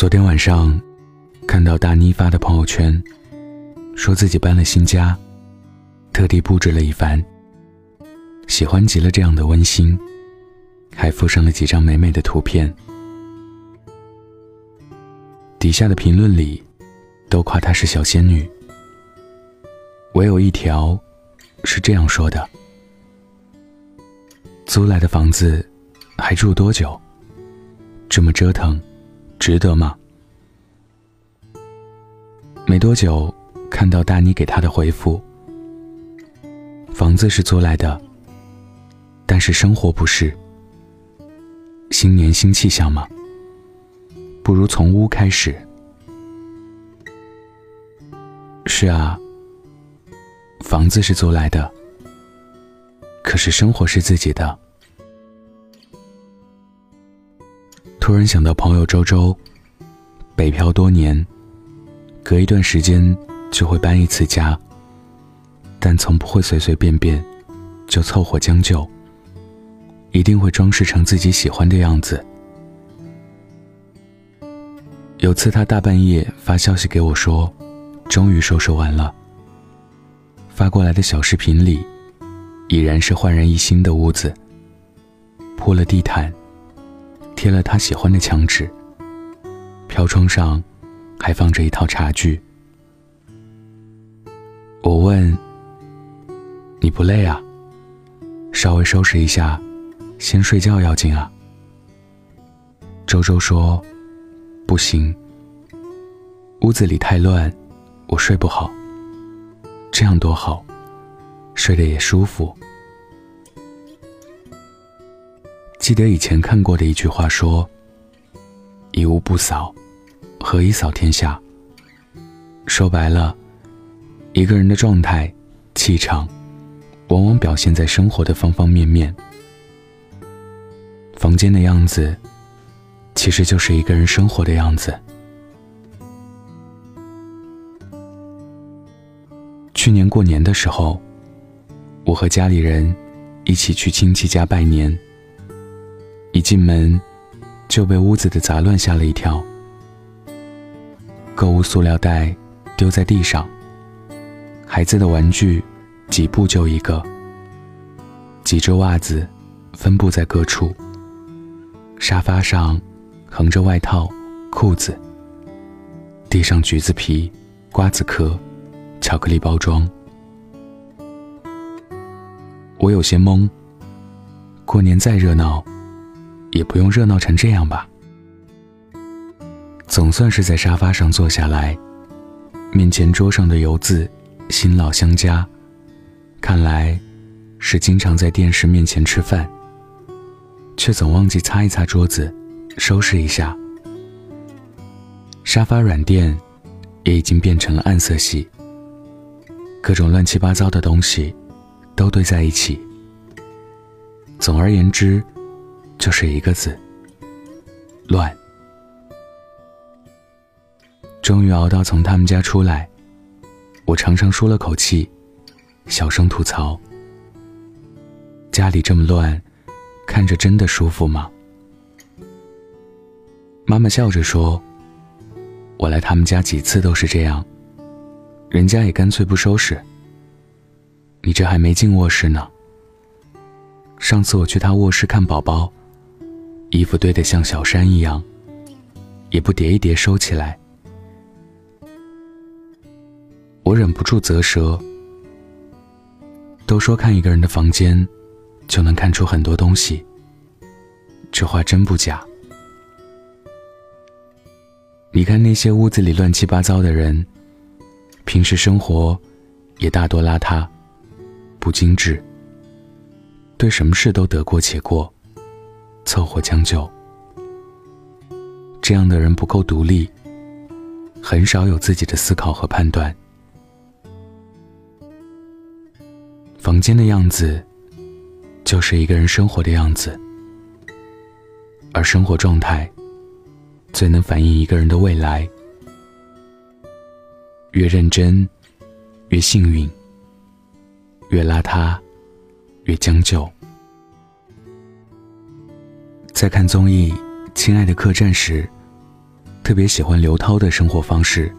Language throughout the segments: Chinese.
昨天晚上，看到大妮发的朋友圈，说自己搬了新家，特地布置了一番，喜欢极了这样的温馨，还附上了几张美美的图片。底下的评论里，都夸她是小仙女，唯有一条是这样说的：“租来的房子还住多久？这么折腾。”值得吗？没多久，看到大妮给他的回复：“房子是租来的，但是生活不是。新年新气象嘛，不如从屋开始。”是啊，房子是租来的，可是生活是自己的。突然想到朋友周周，北漂多年，隔一段时间就会搬一次家，但从不会随随便便就凑合将就，一定会装饰成自己喜欢的样子。有次他大半夜发消息给我说，终于收拾完了。发过来的小视频里，已然是焕然一新的屋子，铺了地毯。贴了他喜欢的墙纸，飘窗上还放着一套茶具。我问：“你不累啊？稍微收拾一下，先睡觉要紧啊。”周周说：“不行，屋子里太乱，我睡不好。这样多好，睡得也舒服。”记得以前看过的一句话说：“一屋不扫，何以扫天下？”说白了，一个人的状态、气场，往往表现在生活的方方面面。房间的样子，其实就是一个人生活的样子。去年过年的时候，我和家里人一起去亲戚家拜年。一进门，就被屋子的杂乱吓了一跳。购物塑料袋丢在地上，孩子的玩具几步就一个，几只袜子分布在各处。沙发上横着外套、裤子，地上橘子皮、瓜子壳、巧克力包装。我有些懵。过年再热闹。也不用热闹成这样吧。总算是在沙发上坐下来，面前桌上的油渍新老相加，看来是经常在电视面前吃饭，却总忘记擦一擦桌子，收拾一下。沙发软垫也已经变成了暗色系，各种乱七八糟的东西都堆在一起。总而言之。就是一个字，乱。终于熬到从他们家出来，我长长舒了口气，小声吐槽：“家里这么乱，看着真的舒服吗？”妈妈笑着说：“我来他们家几次都是这样，人家也干脆不收拾。你这还没进卧室呢。上次我去他卧室看宝宝。”衣服堆得像小山一样，也不叠一叠收起来。我忍不住啧舌。都说看一个人的房间，就能看出很多东西。这话真不假。你看那些屋子里乱七八糟的人，平时生活也大多邋遢、不精致，对什么事都得过且过。凑合将就，这样的人不够独立，很少有自己的思考和判断。房间的样子，就是一个人生活的样子，而生活状态，最能反映一个人的未来。越认真，越幸运；越邋遢，越将就。在看综艺《亲爱的客栈》时，特别喜欢刘涛的生活方式。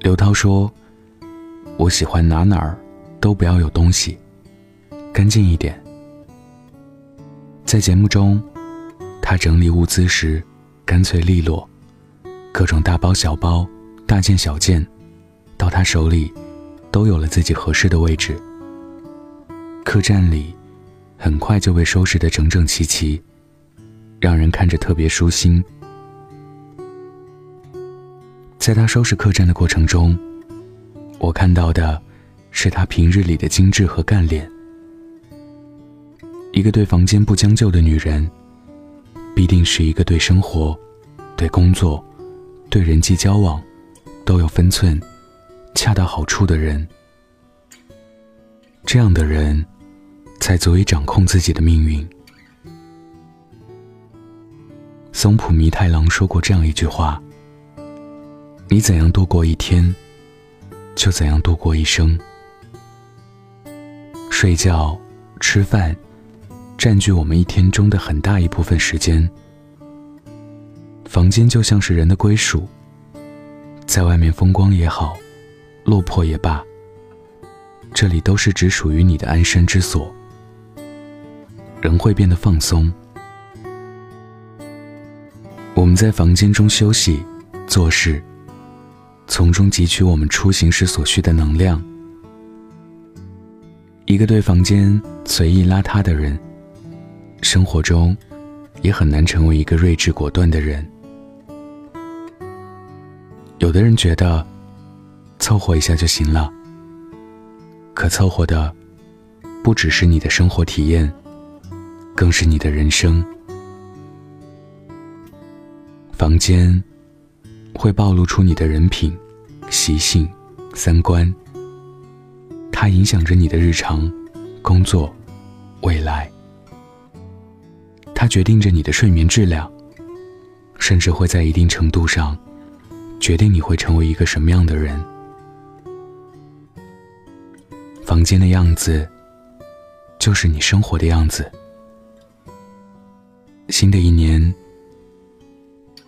刘涛说：“我喜欢哪哪儿都不要有东西，干净一点。”在节目中，他整理物资时干脆利落，各种大包小包、大件小件，到他手里都有了自己合适的位置。客栈里很快就被收拾得整整齐齐，让人看着特别舒心。在他收拾客栈的过程中，我看到的是他平日里的精致和干练。一个对房间不将就的女人，必定是一个对生活、对工作、对人际交往都有分寸、恰到好处的人。这样的人，才足以掌控自己的命运。松浦弥太郎说过这样一句话。你怎样度过一天，就怎样度过一生。睡觉、吃饭，占据我们一天中的很大一部分时间。房间就像是人的归属，在外面风光也好，落魄也罢，这里都是只属于你的安身之所。人会变得放松，我们在房间中休息、做事。从中汲取我们出行时所需的能量。一个对房间随意邋遢的人，生活中也很难成为一个睿智果断的人。有的人觉得凑合一下就行了，可凑合的不只是你的生活体验，更是你的人生。房间。会暴露出你的人品、习性、三观。它影响着你的日常、工作、未来。它决定着你的睡眠质量，甚至会在一定程度上决定你会成为一个什么样的人。房间的样子，就是你生活的样子。新的一年，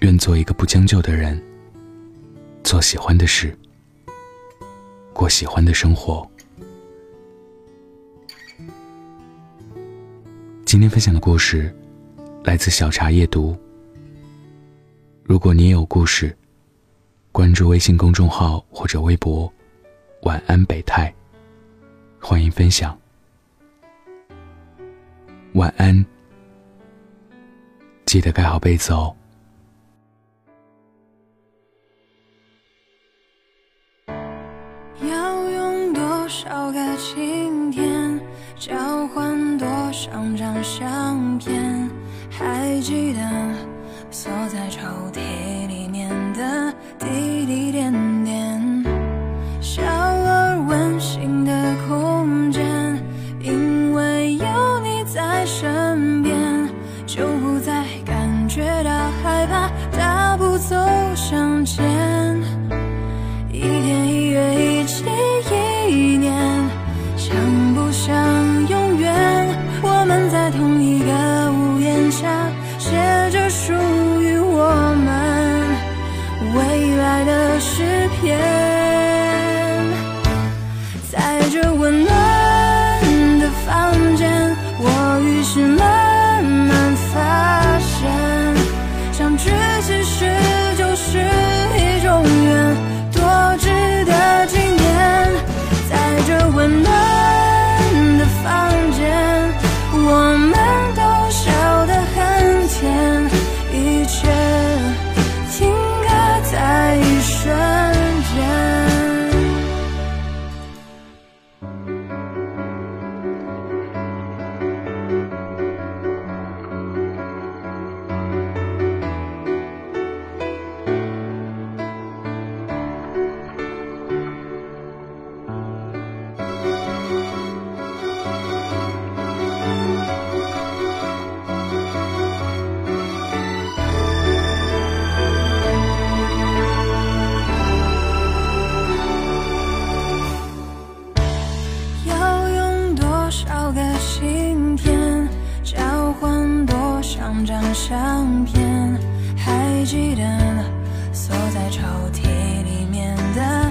愿做一个不将就的人。做喜欢的事，过喜欢的生活。今天分享的故事来自小茶夜读。如果你也有故事，关注微信公众号或者微博“晚安北泰”，欢迎分享。晚安，记得盖好被子哦。要用多少个晴天，交换多少张相片？还记得锁在抽屉里面的滴滴点点，yeah. 相片还记得锁在抽屉里面的